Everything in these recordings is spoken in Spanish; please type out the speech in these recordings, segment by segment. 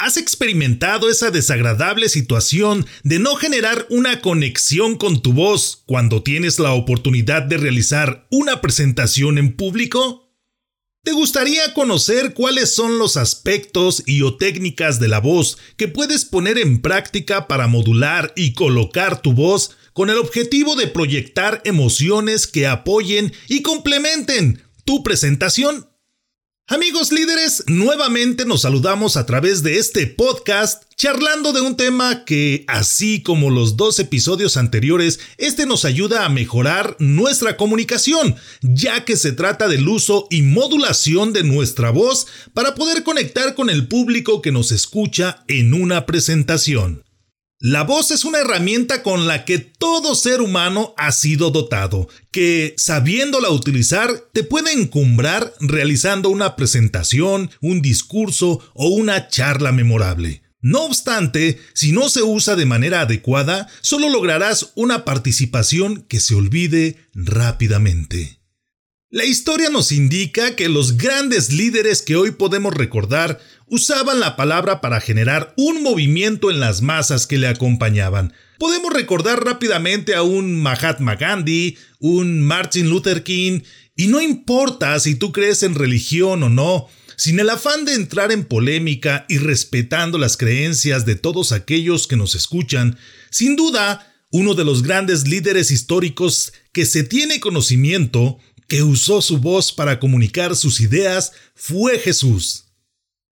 ¿Has experimentado esa desagradable situación de no generar una conexión con tu voz cuando tienes la oportunidad de realizar una presentación en público? ¿Te gustaría conocer cuáles son los aspectos y o técnicas de la voz que puedes poner en práctica para modular y colocar tu voz con el objetivo de proyectar emociones que apoyen y complementen tu presentación? Amigos líderes, nuevamente nos saludamos a través de este podcast charlando de un tema que, así como los dos episodios anteriores, este nos ayuda a mejorar nuestra comunicación, ya que se trata del uso y modulación de nuestra voz para poder conectar con el público que nos escucha en una presentación. La voz es una herramienta con la que todo ser humano ha sido dotado, que sabiéndola utilizar te puede encumbrar realizando una presentación, un discurso o una charla memorable. No obstante, si no se usa de manera adecuada, solo lograrás una participación que se olvide rápidamente. La historia nos indica que los grandes líderes que hoy podemos recordar usaban la palabra para generar un movimiento en las masas que le acompañaban. Podemos recordar rápidamente a un Mahatma Gandhi, un Martin Luther King, y no importa si tú crees en religión o no, sin el afán de entrar en polémica y respetando las creencias de todos aquellos que nos escuchan, sin duda, uno de los grandes líderes históricos que se tiene conocimiento que usó su voz para comunicar sus ideas fue Jesús.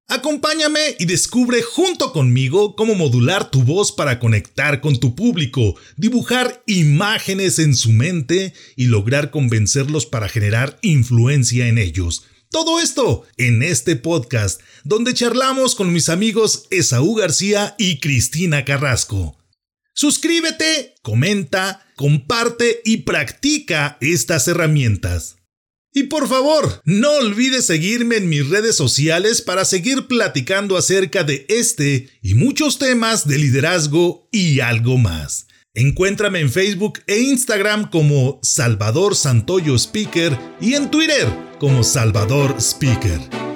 Acompáñame y descubre junto conmigo cómo modular tu voz para conectar con tu público, dibujar imágenes en su mente y lograr convencerlos para generar influencia en ellos. Todo esto en este podcast, donde charlamos con mis amigos Esaú García y Cristina Carrasco. Suscríbete, comenta, comparte y practica estas herramientas. Y por favor, no olvides seguirme en mis redes sociales para seguir platicando acerca de este y muchos temas de liderazgo y algo más. Encuéntrame en Facebook e Instagram como Salvador Santoyo Speaker y en Twitter como Salvador Speaker.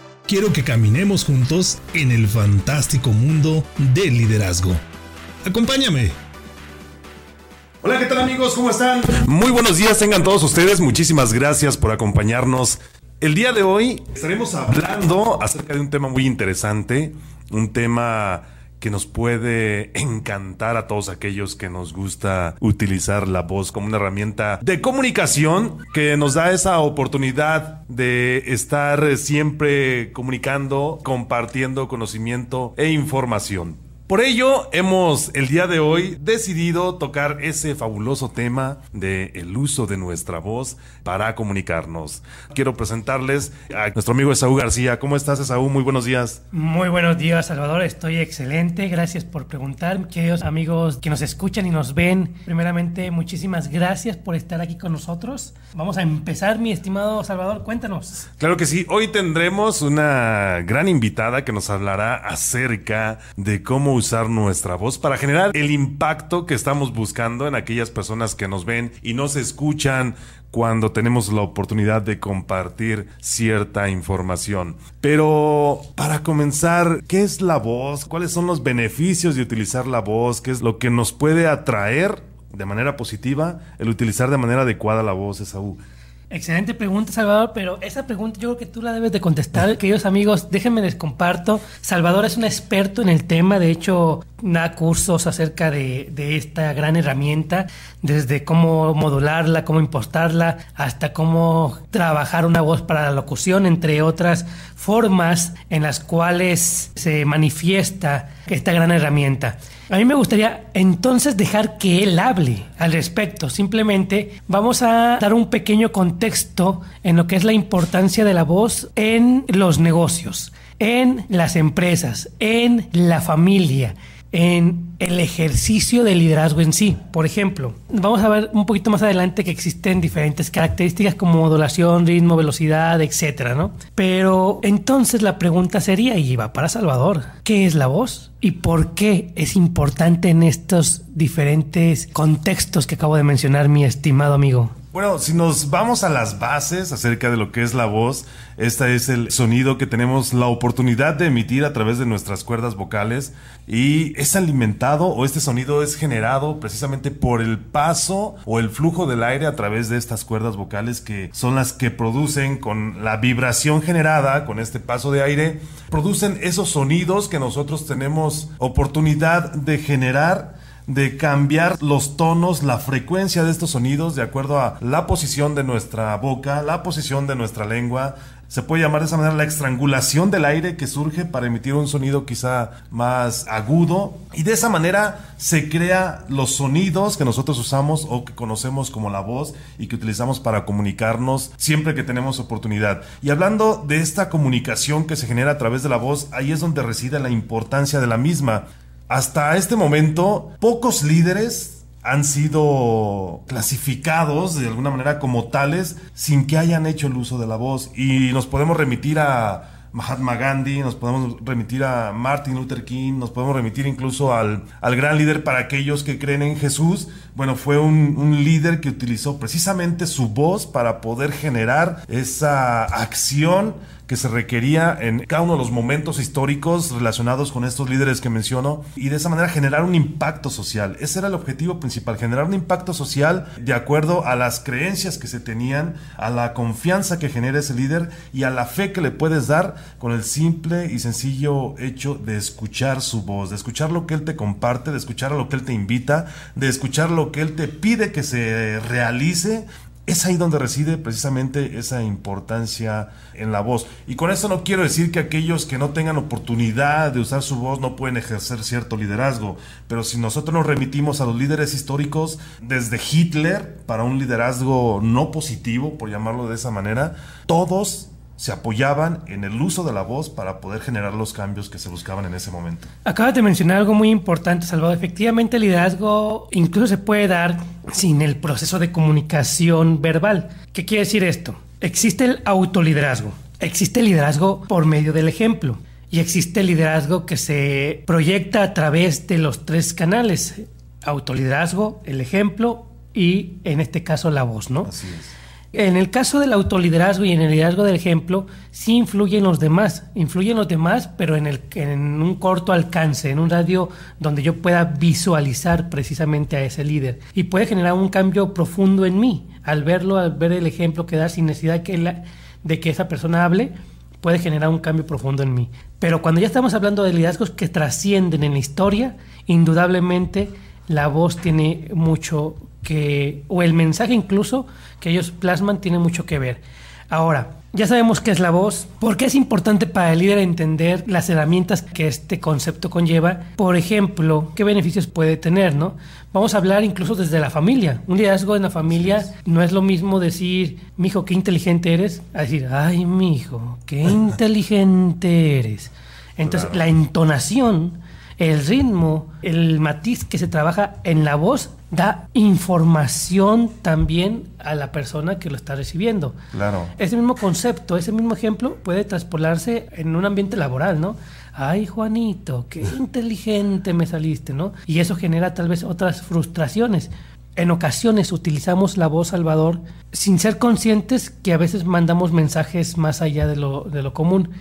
quiero que caminemos juntos en el fantástico mundo del liderazgo. Acompáñame. Hola, ¿qué tal amigos? ¿Cómo están? Muy buenos días, tengan todos ustedes. Muchísimas gracias por acompañarnos. El día de hoy estaremos hablando acerca de un tema muy interesante, un tema que nos puede encantar a todos aquellos que nos gusta utilizar la voz como una herramienta de comunicación que nos da esa oportunidad de estar siempre comunicando, compartiendo conocimiento e información. Por ello, hemos el día de hoy decidido tocar ese fabuloso tema de el uso de nuestra voz para comunicarnos. Quiero presentarles a nuestro amigo Esaú García. ¿Cómo estás, Esaú? Muy buenos días. Muy buenos días, Salvador. Estoy excelente. Gracias por preguntar. Queridos amigos que nos escuchan y nos ven, primeramente, muchísimas gracias por estar aquí con nosotros. Vamos a empezar, mi estimado Salvador. Cuéntanos. Claro que sí. Hoy tendremos una gran invitada que nos hablará acerca de cómo usar nuestra voz para generar el impacto que estamos buscando en aquellas personas que nos ven y nos escuchan cuando tenemos la oportunidad de compartir cierta información. Pero para comenzar, ¿qué es la voz? ¿Cuáles son los beneficios de utilizar la voz? ¿Qué es lo que nos puede atraer de manera positiva el utilizar de manera adecuada la voz, Esaú? Excelente pregunta, Salvador, pero esa pregunta yo creo que tú la debes de contestar. Queridos amigos, déjenme les comparto. Salvador es un experto en el tema, de hecho, da cursos acerca de, de esta gran herramienta, desde cómo modularla, cómo impostarla, hasta cómo trabajar una voz para la locución, entre otras formas en las cuales se manifiesta esta gran herramienta. A mí me gustaría entonces dejar que él hable al respecto. Simplemente vamos a dar un pequeño contexto en lo que es la importancia de la voz en los negocios, en las empresas, en la familia, en el ejercicio del liderazgo en sí. Por ejemplo, vamos a ver un poquito más adelante que existen diferentes características como modulación, ritmo, velocidad, etcétera, ¿no? Pero entonces la pregunta sería, y va para Salvador, ¿qué es la voz? ¿Y por qué es importante en estos diferentes contextos que acabo de mencionar, mi estimado amigo? Bueno, si nos vamos a las bases acerca de lo que es la voz, este es el sonido que tenemos la oportunidad de emitir a través de nuestras cuerdas vocales y es alimentado o este sonido es generado precisamente por el paso o el flujo del aire a través de estas cuerdas vocales que son las que producen con la vibración generada con este paso de aire, producen esos sonidos que nosotros tenemos oportunidad de generar de cambiar los tonos, la frecuencia de estos sonidos de acuerdo a la posición de nuestra boca, la posición de nuestra lengua. Se puede llamar de esa manera la estrangulación del aire que surge para emitir un sonido quizá más agudo. Y de esa manera se crea los sonidos que nosotros usamos o que conocemos como la voz y que utilizamos para comunicarnos siempre que tenemos oportunidad. Y hablando de esta comunicación que se genera a través de la voz, ahí es donde reside la importancia de la misma. Hasta este momento, pocos líderes han sido clasificados de alguna manera como tales sin que hayan hecho el uso de la voz. Y nos podemos remitir a Mahatma Gandhi, nos podemos remitir a Martin Luther King, nos podemos remitir incluso al, al gran líder para aquellos que creen en Jesús. Bueno, fue un, un, líder que utilizó precisamente su voz para poder generar esa acción que se requería en cada uno de los momentos históricos relacionados con estos líderes que menciono y de esa manera generar un impacto social. Ese era el objetivo principal, generar un impacto social de acuerdo a las creencias que se tenían, a la confianza que genera ese líder y a la fe que le puedes dar con el simple y sencillo hecho de escuchar su voz, de escuchar lo que él te comparte, de escuchar a lo que él te invita, de escuchar lo que él te pide que se realice es ahí donde reside precisamente esa importancia en la voz. Y con esto no quiero decir que aquellos que no tengan oportunidad de usar su voz no pueden ejercer cierto liderazgo, pero si nosotros nos remitimos a los líderes históricos, desde Hitler, para un liderazgo no positivo, por llamarlo de esa manera, todos se apoyaban en el uso de la voz para poder generar los cambios que se buscaban en ese momento. Acabas de mencionar algo muy importante, Salvador. Efectivamente, el liderazgo incluso se puede dar sin el proceso de comunicación verbal. ¿Qué quiere decir esto? Existe el autoliderazgo. Existe el liderazgo por medio del ejemplo. Y existe el liderazgo que se proyecta a través de los tres canales. Autoliderazgo, el ejemplo y en este caso la voz, ¿no? Así es. En el caso del autoliderazgo y en el liderazgo del ejemplo, sí influyen los demás, influyen los demás, pero en, el, un corto alcance, en un radio donde yo pueda visualizar precisamente a ese líder. Y puede generar un cambio profundo en mí, al verlo, al ver el ejemplo que da sin necesidad de que esa persona hable, puede generar un cambio profundo en mí. Pero cuando ya estamos hablando de liderazgos que trascienden en la historia, indudablemente la voz tiene mucho que, o el mensaje incluso que ellos plasman tiene mucho que ver. Ahora, ya sabemos qué es la voz, por qué es importante para el líder entender las herramientas que este concepto conlleva. Por ejemplo, qué beneficios puede tener, ¿no? Vamos a hablar incluso desde la familia. Un liderazgo en la familia no es lo mismo decir, mi hijo, qué inteligente eres, a decir, ay, mi hijo, qué inteligente eres. Entonces, claro. la entonación, el ritmo, el matiz que se trabaja en la voz da información también a la persona que lo está recibiendo. Claro. Ese mismo concepto, ese mismo ejemplo puede traspolarse en un ambiente laboral, ¿no? Ay, Juanito, qué inteligente me saliste, ¿no? Y eso genera tal vez otras frustraciones. En ocasiones utilizamos la voz Salvador sin ser conscientes que a veces mandamos mensajes más allá de lo, de lo común.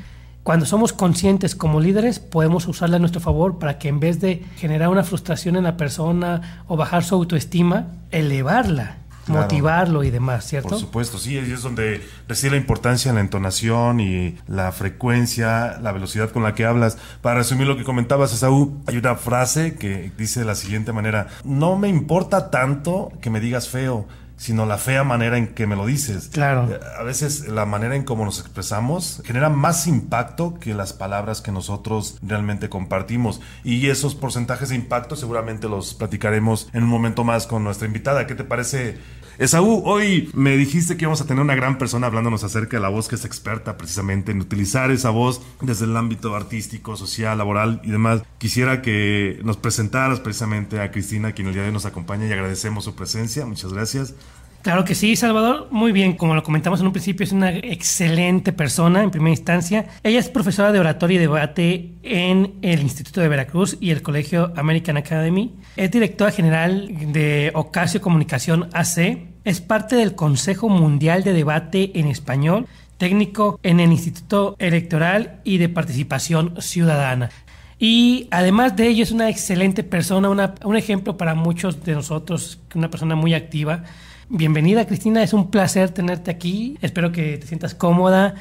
Cuando somos conscientes como líderes, podemos usarla a nuestro favor para que en vez de generar una frustración en la persona o bajar su autoestima, elevarla. motivarlo y demás, ¿cierto? Por supuesto, sí, ahí es donde reside la importancia en la entonación y la frecuencia, la velocidad con la que hablas. Para resumir lo que comentabas, Esaú, hay una frase que dice de la siguiente manera, no me importa tanto que me digas feo, sino la fea manera en que me lo dices. Claro. Eh, a veces la manera en cómo nos expresamos genera más impacto que las palabras que nosotros realmente compartimos. Y esos porcentajes de impacto seguramente los platicaremos en un momento más con nuestra invitada. ¿Qué te parece? Esaú, hoy me dijiste que íbamos a tener una gran persona hablándonos acerca de la voz que es experta precisamente en utilizar esa voz desde el ámbito artístico, social, laboral y demás. Quisiera que nos presentaras precisamente a Cristina, quien el día de hoy nos acompaña y agradecemos su presencia. Muchas gracias. Claro que sí, Salvador. Muy bien, como lo comentamos en un principio, es una excelente persona en primera instancia. Ella es profesora de oratoria y debate en el Instituto de Veracruz y el Colegio American Academy. Es directora general de Ocasio Comunicación AC. Es parte del Consejo Mundial de Debate en Español, técnico en el Instituto Electoral y de Participación Ciudadana. Y además de ello es una excelente persona, una, un ejemplo para muchos de nosotros, una persona muy activa Bienvenida Cristina, es un placer tenerte aquí. Espero que te sientas cómoda.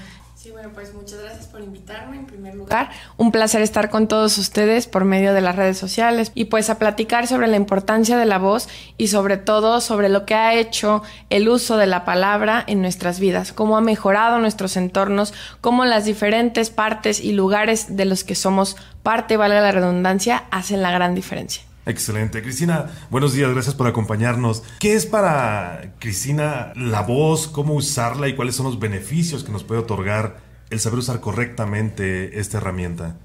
Bueno, pues muchas gracias por invitarme en primer lugar. Un placer estar con todos ustedes por medio de las redes sociales y pues a platicar sobre la importancia de la voz y sobre todo sobre lo que ha hecho el uso de la palabra en nuestras vidas, cómo ha mejorado nuestros entornos, cómo las diferentes partes y lugares de los que somos parte, valga la redundancia, hacen la gran diferencia. Excelente. Cristina, buenos días, gracias por acompañarnos. ¿Qué es para Cristina la voz? ¿Cómo usarla y cuáles son los beneficios que nos puede otorgar el saber usar correctamente esta herramienta?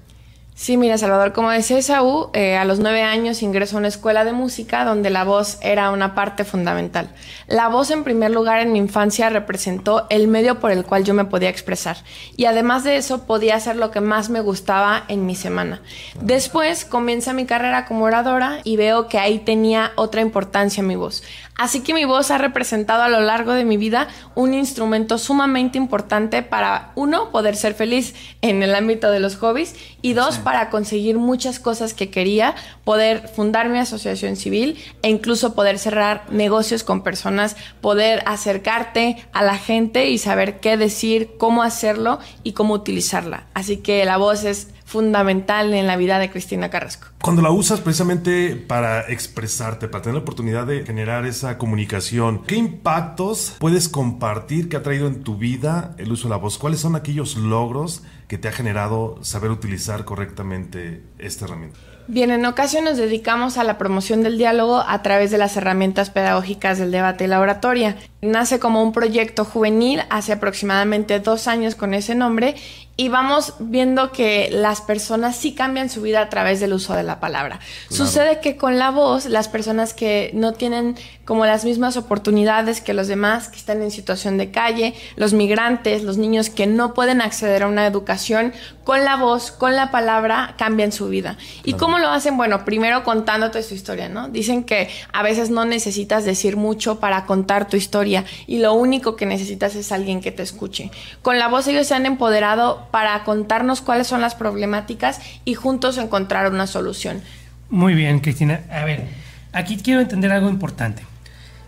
Sí, mira, Salvador, como decía Esaú, eh, a los nueve años ingresó a una escuela de música donde la voz era una parte fundamental. La voz, en primer lugar, en mi infancia representó el medio por el cual yo me podía expresar. Y además de eso, podía hacer lo que más me gustaba en mi semana. Después comienza mi carrera como oradora y veo que ahí tenía otra importancia mi voz. Así que mi voz ha representado a lo largo de mi vida un instrumento sumamente importante para, uno, poder ser feliz en el ámbito de los hobbies y dos, para conseguir muchas cosas que quería, poder fundar mi asociación civil e incluso poder cerrar negocios con personas, poder acercarte a la gente y saber qué decir, cómo hacerlo y cómo utilizarla. Así que la voz es fundamental en la vida de Cristina Carrasco. Cuando la usas precisamente para expresarte, para tener la oportunidad de generar esa comunicación, ¿qué impactos puedes compartir que ha traído en tu vida el uso de la voz? ¿Cuáles son aquellos logros que te ha generado saber utilizar correctamente esta herramienta? Bien, en ocasión nos dedicamos a la promoción del diálogo a través de las herramientas pedagógicas del debate y la oratoria. Nace como un proyecto juvenil hace aproximadamente dos años con ese nombre y vamos viendo que las personas sí cambian su vida a través del uso de la palabra. Sucede que con la voz, las personas que no tienen como las mismas oportunidades que los demás, que están en situación de calle, los migrantes, los niños que no pueden acceder a una educación, con la voz, con la palabra, cambian su vida. ¿Y cómo lo hacen? Bueno, primero contándote su historia, ¿no? Dicen que a veces no necesitas decir mucho para contar tu historia y lo único que necesitas es alguien que te escuche. Con la voz ellos se han empoderado para contarnos cuáles son las problemáticas y juntos encontrar una solución. Muy bien, Cristina. A ver, aquí quiero entender algo importante.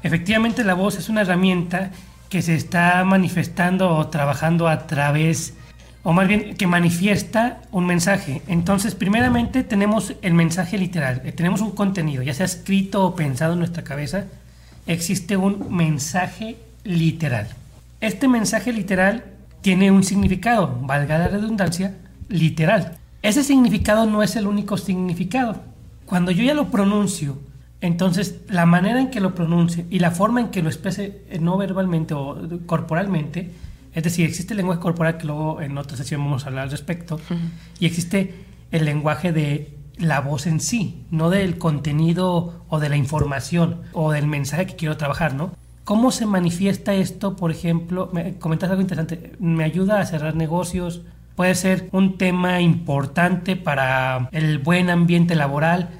Efectivamente, la voz es una herramienta que se está manifestando o trabajando a través, o más bien que manifiesta un mensaje. Entonces, primeramente tenemos el mensaje literal, eh, tenemos un contenido, ya sea escrito o pensado en nuestra cabeza, existe un mensaje literal. Este mensaje literal tiene un significado, valga la redundancia, literal. Ese significado no es el único significado. Cuando yo ya lo pronuncio, entonces la manera en que lo pronuncie y la forma en que lo exprese eh, no verbalmente o corporalmente, es decir, existe el lenguaje corporal que luego en otra sesión vamos a hablar al respecto, y existe el lenguaje de la voz en sí, no del contenido o de la información o del mensaje que quiero trabajar, ¿no? ¿Cómo se manifiesta esto, por ejemplo? Me comentas algo interesante. ¿Me ayuda a cerrar negocios? Puede ser un tema importante para el buen ambiente laboral.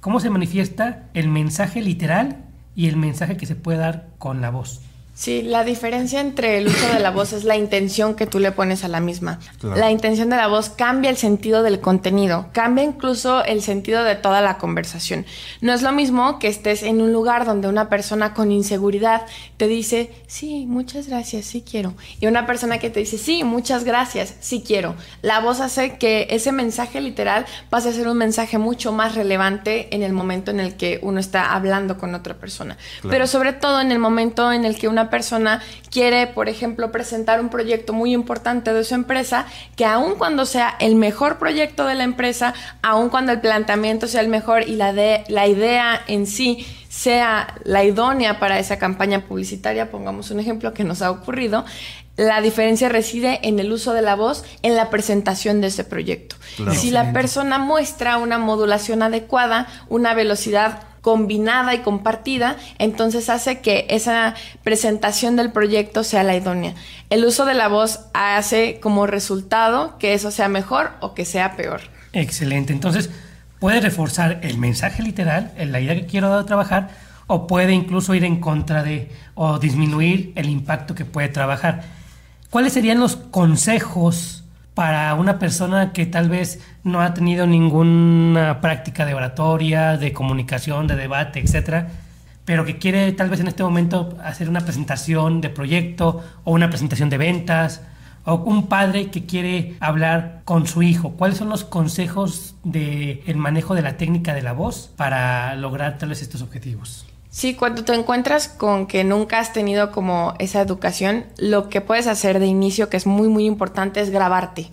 ¿Cómo se manifiesta el mensaje literal y el mensaje que se puede dar con la voz? Sí, la diferencia entre el uso de la voz es la intención que tú le pones a la misma. La intención de la voz cambia el sentido del contenido, cambia incluso el sentido de toda la conversación. No es lo mismo que estés en un lugar donde una persona con inseguridad te dice, sí, muchas gracias, sí quiero. Y una persona que te dice, sí, muchas gracias, sí quiero. La voz hace que ese mensaje literal pase a ser un mensaje mucho más relevante en el momento en el que uno está hablando con otra persona. Pero sobre todo en el momento en el que una persona quiere, por ejemplo, presentar un proyecto muy importante de su empresa, que aun cuando sea el mejor proyecto de la empresa, aun cuando el planteamiento sea el mejor y la, de, la idea en sí sea la idónea para esa campaña publicitaria, pongamos un ejemplo que nos ha ocurrido, la diferencia reside en el uso de la voz en la presentación de ese proyecto. Si la persona muestra una modulación adecuada, una velocidad combinada y compartida, entonces hace que esa presentación del proyecto sea la idónea. El uso de la voz hace como resultado que eso sea mejor o que sea peor. Excelente. Entonces, puede reforzar el mensaje literal, la idea que quiero trabajar, o puede incluso ir en contra de o disminuir el impacto que puede trabajar. ¿Cuáles serían los consejos para una persona que tal vez no ha tenido ninguna práctica de oratoria, de comunicación, de debate, etcétera, pero que quiere tal vez en este momento hacer una presentación de proyecto o una presentación de ventas, o un padre que quiere hablar con su hijo. ¿Cuáles son los consejos del el manejo de la técnica de la voz para lograr tal vez estos objetivos? Sí, cuando te encuentras con que nunca has tenido como esa educación, lo que puedes hacer de inicio, que es muy, muy importante, es grabarte.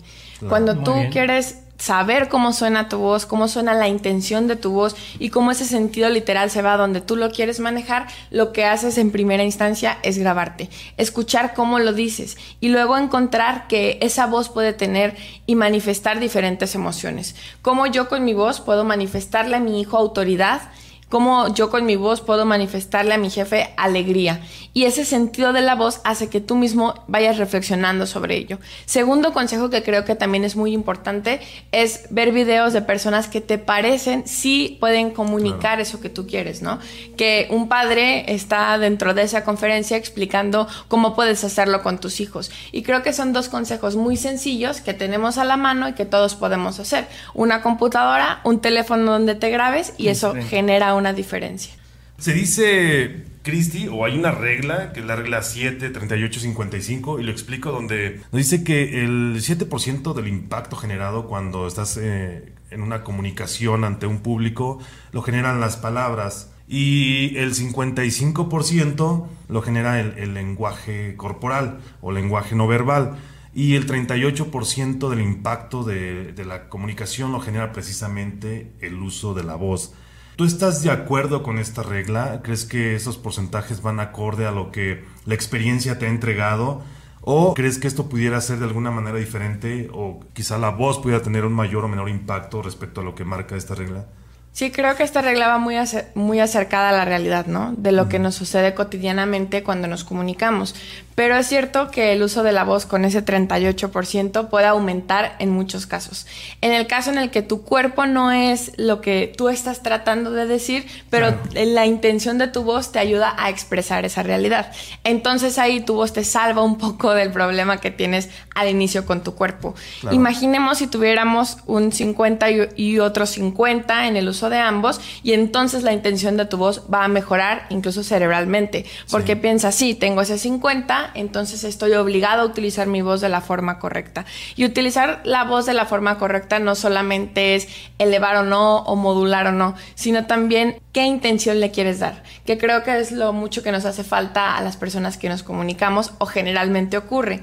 Cuando tú quieres saber cómo suena tu voz, cómo suena la intención de tu voz y cómo ese sentido literal se va donde tú lo quieres manejar, lo que haces en primera instancia es grabarte, escuchar cómo lo dices y luego encontrar que esa voz puede tener y manifestar diferentes emociones. Cómo yo con mi voz puedo manifestarle a mi hijo autoridad cómo yo con mi voz puedo manifestarle a mi jefe alegría. Y ese sentido de la voz hace que tú mismo vayas reflexionando sobre ello. Segundo consejo que creo que también es muy importante es ver videos de personas que te parecen si pueden comunicar eso que tú quieres, ¿no? Que un padre está dentro de esa conferencia explicando cómo puedes hacerlo con tus hijos. Y creo que son dos consejos muy sencillos que tenemos a la mano y que todos podemos hacer. Una computadora, un teléfono donde te grabes y eso genera una diferencia. Se dice, Cristi, o hay una regla, que es la regla 7, 38, 55, y lo explico, donde nos dice que el 7% del impacto generado cuando estás eh, en una comunicación ante un público lo generan las palabras y el 55% lo genera el, lenguaje corporal o lenguaje no verbal y el 38% del impacto de la comunicación lo genera precisamente el uso de la voz. ¿Tú estás de acuerdo con esta regla? ¿Crees que esos porcentajes van acorde a lo que la experiencia te ha entregado? ¿O crees que esto pudiera ser de alguna manera diferente o quizá la voz pudiera tener un mayor o menor impacto respecto a lo que marca esta regla? Sí, creo que esta regla va muy, muy acercada a la realidad, ¿no? De lo que nos sucede cotidianamente cuando nos comunicamos. Pero es cierto que el uso de la voz con ese 38% puede aumentar en muchos casos. En el caso en el que tu cuerpo no es lo que tú estás tratando de decir, pero la intención de tu voz te ayuda a expresar esa realidad. Entonces ahí tu voz te salva un poco del problema que tienes al inicio con tu cuerpo. Imaginemos si tuviéramos un 50 y otro 50 en el uso de ambos y entonces la intención de tu voz va a mejorar incluso cerebralmente, porque piensas, sí, tengo ese 50, entonces estoy obligado a utilizar mi voz de la forma correcta. Y utilizar la voz de la forma correcta no solamente es elevar o no o modular o no, sino también qué intención le quieres dar, que creo que es lo mucho que nos hace falta a las personas que nos comunicamos o generalmente ocurre.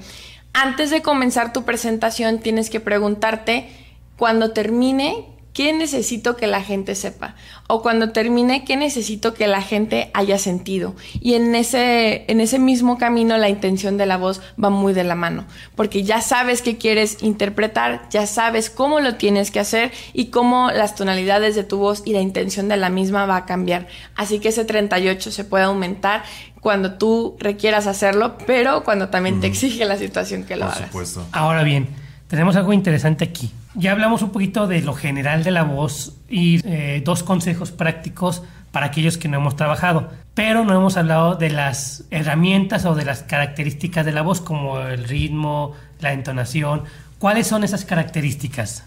Antes de comenzar tu presentación tienes que preguntarte cuando termine ¿qué necesito que la gente sepa? O cuando termine, ¿qué necesito que la gente haya sentido? Y en ese, en ese mismo camino la intención de la voz va muy de la mano, porque ya sabes qué quieres interpretar, ya sabes cómo lo tienes que hacer y cómo las tonalidades de tu voz y la intención de la misma va a cambiar. Así que ese 38 se puede aumentar cuando tú requieras hacerlo, pero cuando también te exige la situación que lo Por Supuesto. Ahora bien, tenemos algo interesante aquí. Ya hablamos un poquito de lo general de la voz y eh, dos consejos prácticos para aquellos que no hemos trabajado. Pero no hemos hablado de las herramientas o de las características de la voz, como el ritmo, la entonación. ¿Cuáles son esas características?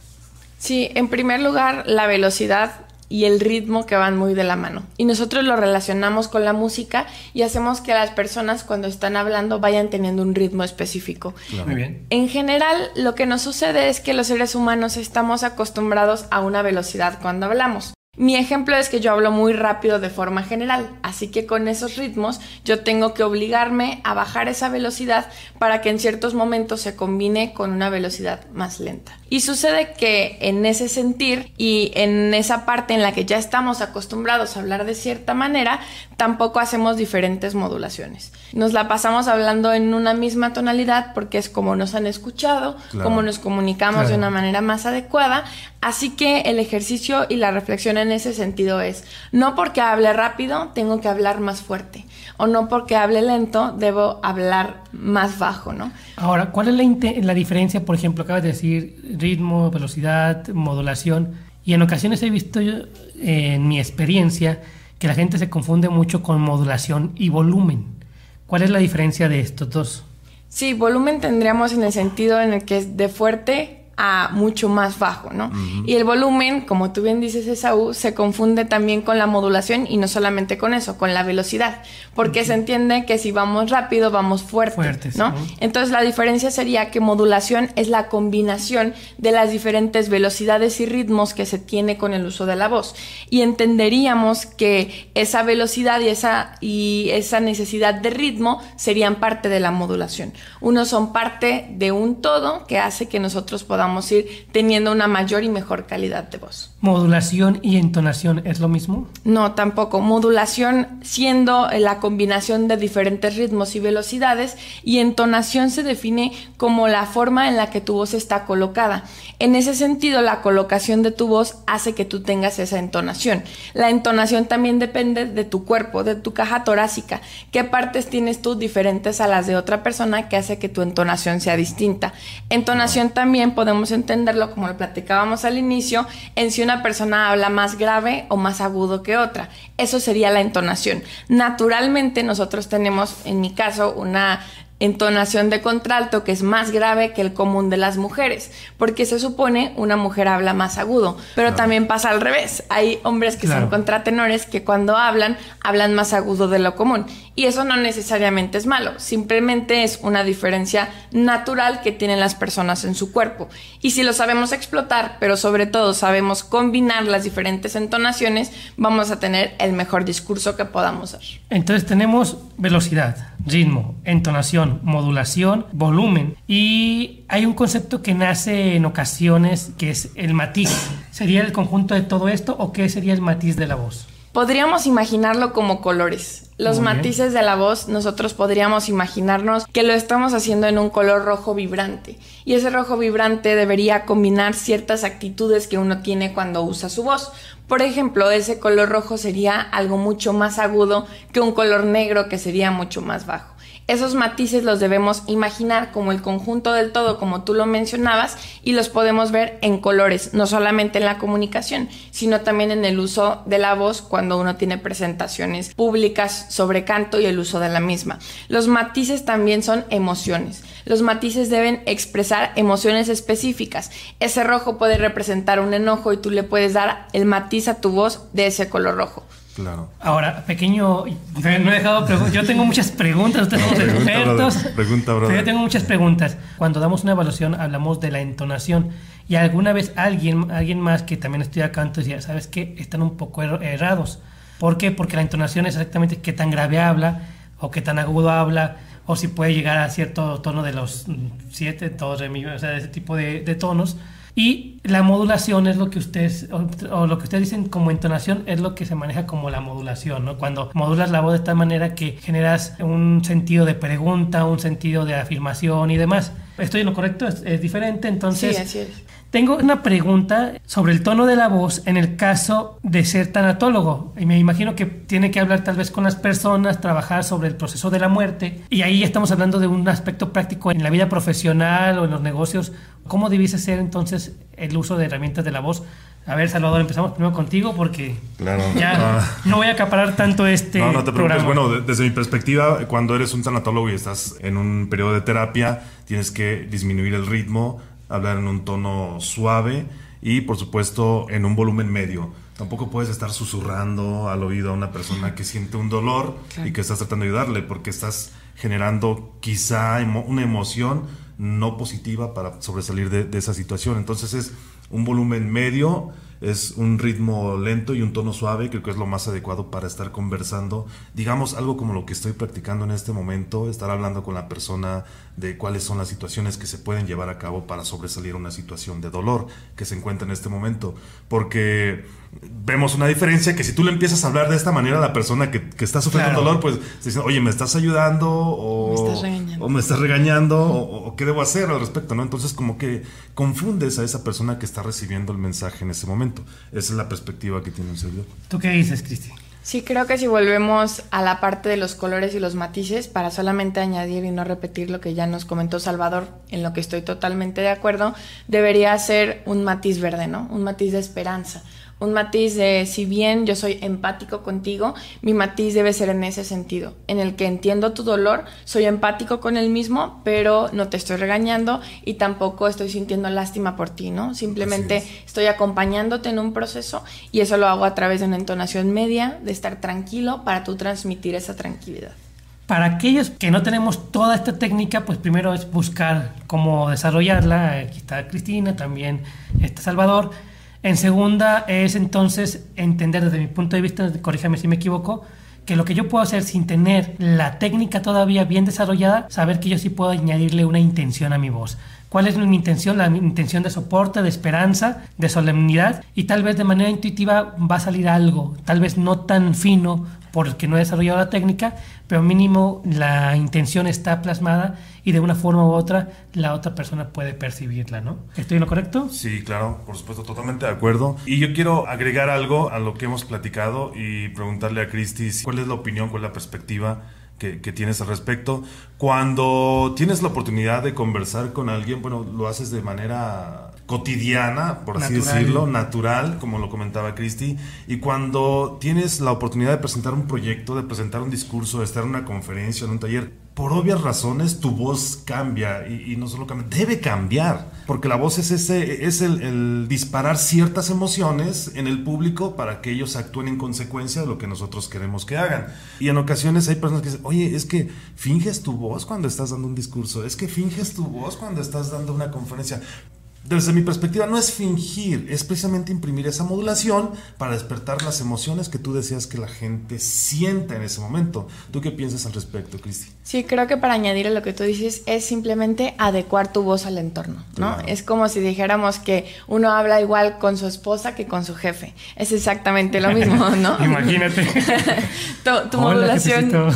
Sí, en primer lugar, la velocidad y el ritmo que van muy de la mano. Y nosotros lo relacionamos con la música y hacemos que las personas cuando están hablando vayan teniendo un ritmo específico. Muy bien. En general, lo que nos sucede es que los seres humanos estamos acostumbrados a una velocidad cuando hablamos. Mi ejemplo es que yo hablo muy rápido de forma general, así que con esos ritmos yo tengo que obligarme a bajar esa velocidad para que en ciertos momentos se combine con una velocidad más lenta. Y sucede que en ese sentir y en esa parte en la que ya estamos acostumbrados a hablar de cierta manera, tampoco hacemos diferentes modulaciones. Nos la pasamos hablando en una misma tonalidad porque es como nos han escuchado, como nos comunicamos de una manera más adecuada. Así que el ejercicio y la reflexión en ese sentido es, no porque hable rápido tengo que hablar más fuerte, o no porque hable lento debo hablar más bajo, ¿no? Ahora, ¿cuál es la, la diferencia, por ejemplo, acabas de decir ritmo, velocidad, modulación? Y en ocasiones he visto yo, en mi experiencia que la gente se confunde mucho con modulación y volumen. ¿Cuál es la diferencia de estos dos? Sí, volumen tendríamos en el sentido en el que es de fuerte a mucho más bajo, ¿no? Y el volumen, como tú bien dices, Esaú, se confunde también con la modulación y no solamente con eso, con la velocidad, porque se entiende que si vamos rápido, vamos fuerte, Fuertes, ¿no? ¿no? Entonces la diferencia sería que modulación es la combinación de las diferentes velocidades y ritmos que se tiene con el uso de la voz. Y entenderíamos que esa velocidad y esa, y esa necesidad de ritmo serían parte de la modulación. Unos son parte de un todo que hace que nosotros podamos ir teniendo una mayor y mejor calidad de voz. ¿Modulación y entonación es lo mismo? No, tampoco. Modulación siendo la combinación de diferentes ritmos y velocidades y entonación se define como la forma en la que tu voz está colocada. En ese sentido, la colocación de tu voz hace que tú tengas esa entonación. La entonación también depende de tu cuerpo, de tu caja torácica. ¿Qué partes tienes tú diferentes a las de otra persona que hace que tu entonación sea distinta? Entonación también podemos entenderlo como lo platicábamos al inicio, en si una persona habla más grave o más agudo que otra. Eso sería la entonación. Naturalmente nosotros tenemos, en mi caso, una entonación de contralto que es más grave que el común de las mujeres, porque se supone una mujer habla más agudo, pero también pasa al revés. Hay hombres que Claro. son contratenores que cuando hablan hablan más agudo de lo común y eso no necesariamente es malo, simplemente es una diferencia natural que tienen las personas en su cuerpo. Y si lo sabemos explotar, pero sobre todo sabemos combinar las diferentes entonaciones, vamos a tener el mejor discurso que podamos dar. Entonces tenemos velocidad, ritmo, entonación, modulación, volumen. Y hay un concepto que nace en ocasiones que es el matiz. ¿Sería el conjunto de todo esto o qué sería el matiz de la voz? Podríamos imaginarlo como colores. Los Muy bien. matices de la voz, nosotros podríamos imaginarnos que lo estamos haciendo en un color rojo vibrante. Y ese rojo vibrante debería combinar ciertas actitudes que uno tiene cuando usa su voz. Por ejemplo, ese color rojo sería algo mucho más agudo que un color negro que sería mucho más bajo. Esos matices los debemos imaginar como el conjunto del todo, como tú lo mencionabas, y los podemos ver en colores, no solamente en la comunicación, sino también en el uso de la voz cuando uno tiene presentaciones públicas sobre canto y el uso de la misma. Los matices también son emociones. Los matices deben expresar emociones específicas. Ese rojo puede representar un enojo y tú le puedes dar el matiz a tu voz de ese color rojo. Claro. Ahora, pequeño, no he dejado yo tengo muchas preguntas, ustedes son los Pregunta, expertos. brother. Pregunta, brother. Yo tengo muchas preguntas. Cuando damos una evaluación hablamos de la entonación y alguna vez alguien, alguien más que también estudia canto decía, ¿sabes qué? Están un poco er- errados. ¿Por qué? Porque la entonación es exactamente qué tan grave habla o qué tan agudo habla o si puede llegar a cierto tono de los siete, mi, o sea, ese tipo de, de tonos. Y la modulación es lo que ustedes, o, lo que ustedes dicen como entonación, es lo que se maneja como la modulación, ¿no? Cuando modulas la voz de tal manera que generas un sentido de pregunta, un sentido de afirmación y demás. ¿Estoy en lo correcto? ¿Es, es diferente? Entonces, sí, así es. Tengo una pregunta sobre el tono de la voz en el caso de ser tanatólogo. Y me imagino que tiene que hablar tal vez con las personas, trabajar sobre el proceso de la muerte. Y ahí estamos hablando de un aspecto práctico en la vida profesional o en los negocios. ¿Cómo debiese ser entonces el uso de herramientas de la voz A ver, Salvador, empezamos primero contigo porque Claro. ya Ah. no voy a acaparar tanto este No, no te preocupes. programa. Bueno, de- desde mi perspectiva, cuando eres un tanatólogo y estás en un periodo de terapia, tienes que disminuir el ritmo, hablar en un tono suave y, por supuesto, en un volumen medio. Tampoco puedes estar susurrando al oído a una persona que siente un dolor y que estás tratando de ayudarle porque estás generando quizá emo- una emoción no positiva para sobresalir de, de esa situación. Entonces es un volumen medio, es un ritmo lento y un tono suave, creo que es lo más adecuado para estar conversando. Digamos algo como lo que estoy practicando en este momento, estar hablando con la persona de cuáles son las situaciones que se pueden llevar a cabo para sobresalir una situación de dolor que se encuentra en este momento. Porque vemos una diferencia que si tú le empiezas a hablar de esta manera a la persona que, que está sufriendo Claro. dolor, pues te dicen, oye, ¿me estás ayudando? O Me estás regañando. o me estás regañando o, o qué debo hacer al respecto, ¿no? Entonces como que confundes a esa persona que está recibiendo el mensaje en ese momento. Esa es la perspectiva que tiene un servidor. ¿Tú qué dices, Cristi? Sí, creo que si volvemos a la parte de los colores y los matices, para solamente añadir y no repetir lo que ya nos comentó Salvador, en lo que estoy totalmente de acuerdo, debería ser un matiz verde, ¿no? Un matiz de esperanza. Un matiz de, si bien yo soy empático contigo, mi matiz debe ser en ese sentido, en el que entiendo tu dolor, soy empático con el mismo, pero no te estoy regañando y tampoco estoy sintiendo lástima por ti, ¿no? Simplemente estoy acompañándote en un proceso y eso lo hago a través de una entonación media, de estar tranquilo para tú transmitir esa tranquilidad. Para aquellos que no tenemos toda esta técnica, pues primero es buscar cómo desarrollarla. Aquí está Cristina, también está Salvador. En segunda es entonces entender desde mi punto de vista, corríjame si me equivoco, que lo que yo puedo hacer sin tener la técnica todavía bien desarrollada, saber que yo sí puedo añadirle una intención a mi voz. ¿Cuál es mi intención? La intención de soporte, de esperanza, de solemnidad y tal vez de manera intuitiva va a salir algo, tal vez no tan fino porque no he desarrollado la técnica, pero mínimo la intención está plasmada y de una forma u otra la otra persona puede percibirla, ¿no? ¿Estoy en lo correcto? Sí, claro, por supuesto, totalmente de acuerdo. Y yo quiero agregar algo a lo que hemos platicado y preguntarle a Cristi si- cuál es la opinión, cuál es la perspectiva que, que tienes al respecto. Cuando tienes la oportunidad de conversar con alguien, bueno, lo haces de manera cotidiana, por así decirlo, natural, como lo comentaba Cristi, y cuando tienes la oportunidad de presentar un proyecto, de presentar un discurso, de estar en una conferencia, en un taller, por obvias razones tu voz cambia y, no solo cambia, debe cambiar, porque la voz es ese, es el disparar ciertas emociones en el público para que ellos actúen en consecuencia de lo que nosotros queremos que hagan. Y en ocasiones hay personas que dicen, oye, es que finges tu voz cuando estás dando un discurso, es que finges tu voz cuando estás dando una conferencia. Desde mi perspectiva no es fingir, es precisamente imprimir esa modulación para despertar las emociones que tú deseas que la gente sienta en ese momento. ¿Tú qué piensas al respecto, Cristi? Sí, creo que para añadir a lo que tú dices es simplemente adecuar tu voz al entorno, ¿no? Claro. Es como si dijéramos que uno habla igual con su esposa que con su jefe. Es exactamente lo mismo, ¿no? Imagínate. tu, tu Hola, modulación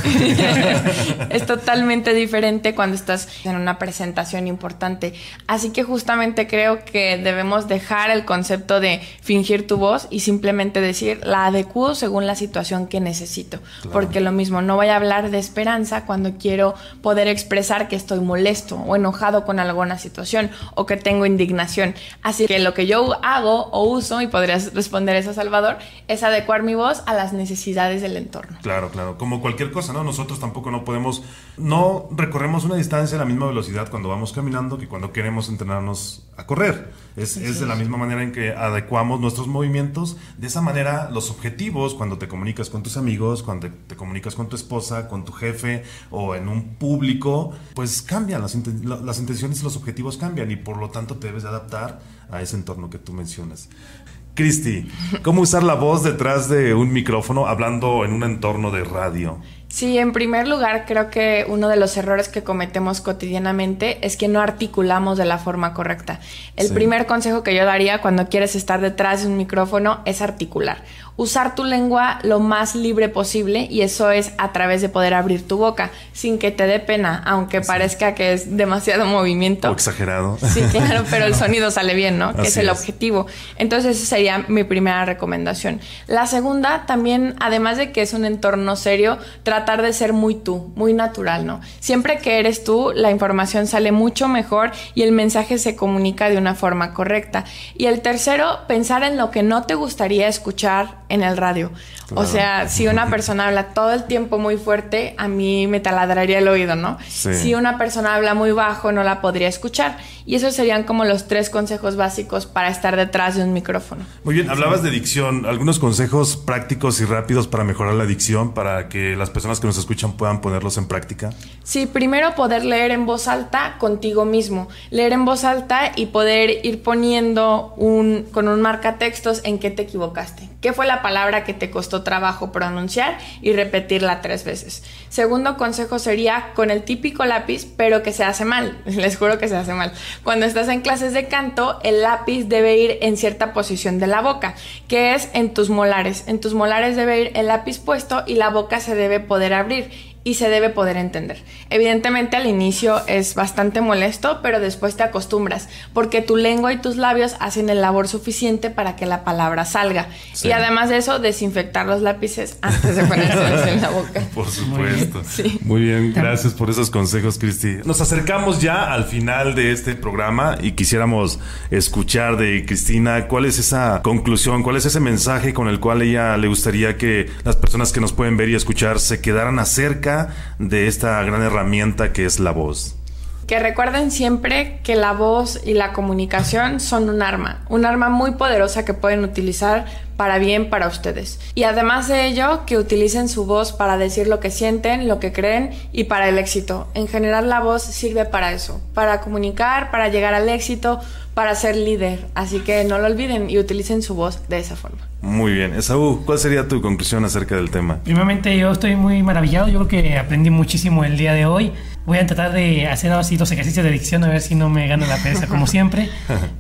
es totalmente diferente cuando estás en una presentación importante. Así que justamente creo que debemos dejar el concepto de fingir tu voz y simplemente decir la adecuo según la situación que necesito. Porque lo mismo, no voy a hablar de esperanza cuando quiero poder expresar que estoy molesto o enojado con alguna situación o que tengo indignación. Así que lo que yo hago o uso, y podrías responder eso, Salvador, es adecuar mi voz a las necesidades del entorno. Claro, claro. Como cualquier cosa, ¿no? Nosotros tampoco no podemos, no recorremos una distancia a la misma velocidad cuando vamos caminando que cuando queremos entrenarnos a correr. Es, es de la misma manera en que adecuamos nuestros movimientos. De esa manera, los objetivos, cuando te comunicas con tus amigos, cuando te, te comunicas con tu esposa, con tu jefe o en un público, pues cambian, las, inten- la- las intenciones y los objetivos cambian y por lo tanto te debes de adaptar a ese entorno que tú mencionas. Cristi, ¿cómo usar la voz detrás de un micrófono hablando en un entorno de radio? Sí, en primer lugar, creo que uno de los errores que cometemos cotidianamente es que no articulamos de la forma correcta. El Sí. primer consejo que yo daría cuando quieres estar detrás de un micrófono es articular. Usar tu lengua lo más libre posible y eso es a través de poder abrir tu boca sin que te dé pena, aunque parezca que es demasiado movimiento. O exagerado. Sí, claro, pero el sonido sale bien, ¿no? Que es el objetivo. Entonces, esa sería mi primera recomendación. La segunda, también, además de que es un entorno serio, tratar de ser muy tú, muy natural, ¿no? Siempre que eres tú, la información sale mucho mejor y el mensaje se comunica de una forma correcta. Y el tercero, pensar en lo que no te gustaría escuchar en el radio. O sea, si una persona habla todo el tiempo muy fuerte, a mí me taladraría el oído, ¿no? Si una persona habla muy bajo, no la podría escuchar. Y esos serían como los tres consejos básicos para estar detrás de un micrófono. Muy bien, hablabas de dicción. ¿Algunos consejos prácticos y rápidos para mejorar la dicción, para que las personas que nos escuchan puedan ponerlos en práctica? Sí, primero poder leer en voz alta contigo mismo. Leer en voz alta y poder ir poniendo un, con un marcatextos en qué te equivocaste. ¿Qué fue la palabra que te costó trabajo pronunciar y repetirla tres veces? Segundo consejo sería con el típico lápiz, pero que se hace mal. Les juro que se hace mal. Cuando estás en clases de canto, el lápiz debe ir en cierta posición de la boca, que es en tus molares. En tus molares debe ir el lápiz puesto y la boca se debe poder abrir y se debe poder entender. Evidentemente al inicio es bastante molesto, pero después te acostumbras, porque tu lengua y tus labios hacen el labor suficiente para que la palabra salga. Y además de eso, desinfectar los lápices antes de ponerlos en la boca. Por supuesto. Muy bien, gracias por esos consejos, Cristi. Nos acercamos ya al final de este programa y quisiéramos escuchar de Cristina cuál es esa conclusión, cuál es ese mensaje con el cual ella le gustaría que las personas que nos pueden ver y escuchar se quedaran acerca de esta gran herramienta que es la voz. Que recuerden siempre que la voz y la comunicación son un arma, un arma muy poderosa que pueden utilizar para bien para ustedes. Y además de ello, que utilicen su voz para decir lo que sienten, lo que creen y para el éxito. En general la voz sirve para eso, para comunicar, para llegar al éxito, para ser líder. Así que no lo olviden y utilicen su voz de esa forma. Muy bien. Esaú, ¿cuál sería tu conclusión acerca del tema? Primeramente, yo estoy muy maravillado. Yo creo que aprendí muchísimo el día de hoy. Voy a tratar de hacer así dos ejercicios de dicción a ver si no me gano la pereza como siempre.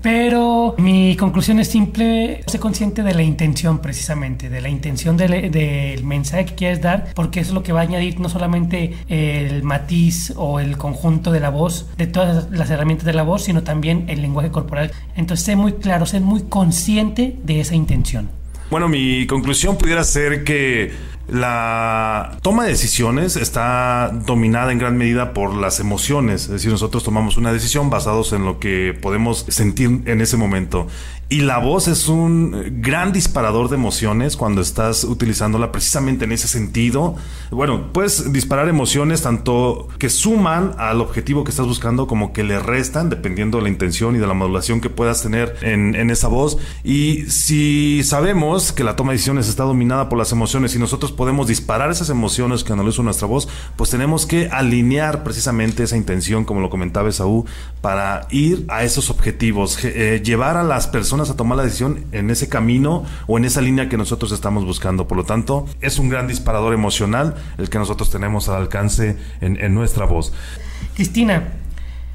Pero mi conclusión es simple. Sé consciente de la intención precisamente, de la intención del, mensaje que quieres dar, porque eso es lo que va a añadir no solamente el matiz o el conjunto de la voz, de todas las herramientas de la voz, sino también el lenguaje corporal. Entonces, sé muy claro, sé muy consciente de esa intención. Bueno, mi conclusión pudiera ser que la toma de decisiones está dominada en gran medida por las emociones, es decir, nosotros tomamos una decisión basados en lo que podemos sentir en ese momento. Y la voz es un gran disparador de emociones cuando estás utilizándola precisamente en ese sentido. Bueno, puedes disparar emociones tanto que suman al objetivo que estás buscando como que le restan, dependiendo de la intención y de la modulación que puedas tener en, en esa voz. Y si sabemos que la toma de decisiones está dominada por las emociones y nosotros podemos disparar esas emociones que analizan nuestra voz, pues tenemos que alinear precisamente esa intención, como lo comentaba Saúl, para ir a esos objetivos, eh, llevar a las personas a tomar la decisión en ese camino o en esa línea que nosotros estamos buscando. Por lo tanto, es un gran disparador emocional el que nosotros tenemos al alcance en, nuestra voz. Cristina,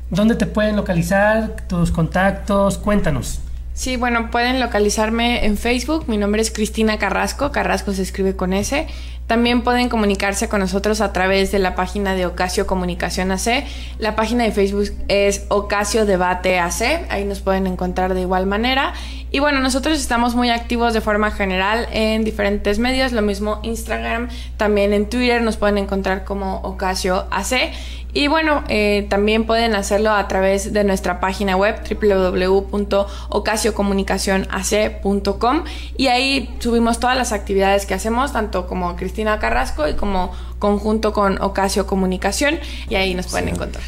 ¿dónde te pueden localizar? ¿Tus contactos? Cuéntanos. Sí, bueno, pueden localizarme en Facebook. Mi nombre es Cristina Carrasco. Carrasco se escribe con S. También pueden comunicarse con nosotros a través de la página de Ocasio Comunicación AC. La página de Facebook es Ocasio Debate AC. Ahí nos pueden encontrar de igual manera. Y bueno, nosotros estamos muy activos de forma general en diferentes medios. Lo mismo Instagram, también en Twitter nos pueden encontrar como Ocasio AC. Y bueno, eh, también pueden hacerlo a través de nuestra página web www.ocasiocomunicacionac.com y ahí subimos todas las actividades que hacemos, tanto como Cristina Carrasco y como conjunto con Ocasio Comunicación y ahí nos pueden encontrar.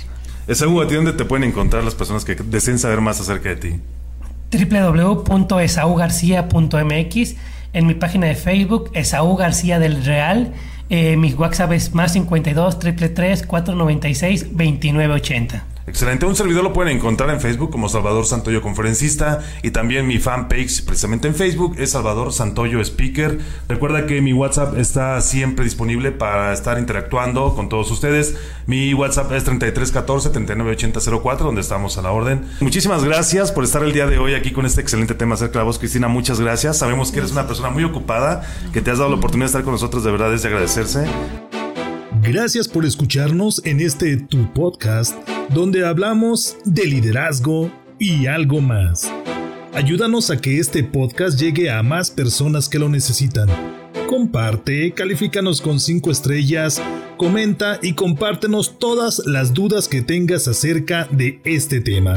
¿Es algo a ti dónde te pueden encontrar las personas que deseen saber más acerca de ti? www.esaugarcia.mx en mi página de Facebook, Esaú García del Real eh, mi WhatsApp es más 52 333 496 2980. Excelente. Un servidor lo pueden encontrar en Facebook como Salvador Santoyo Conferencista y también mi fanpage precisamente en Facebook es Salvador Santoyo Speaker. Recuerda que mi WhatsApp está siempre disponible para estar interactuando con todos ustedes. Mi WhatsApp es 3314 398004 donde estamos a la orden. Muchísimas gracias por estar el día de hoy aquí con este excelente tema acerca de la voz, Cristina. Muchas gracias. Sabemos que eres una persona muy ocupada, que te has dado la oportunidad de estar con nosotros. De verdad es de agradecerse. Gracias por escucharnos en este tu podcast donde hablamos de liderazgo y algo más. Ayúdanos a que este podcast llegue a más personas que lo necesitan. Comparte, califícanos con 5 estrellas, comenta y compártenos todas las dudas que tengas acerca de este tema.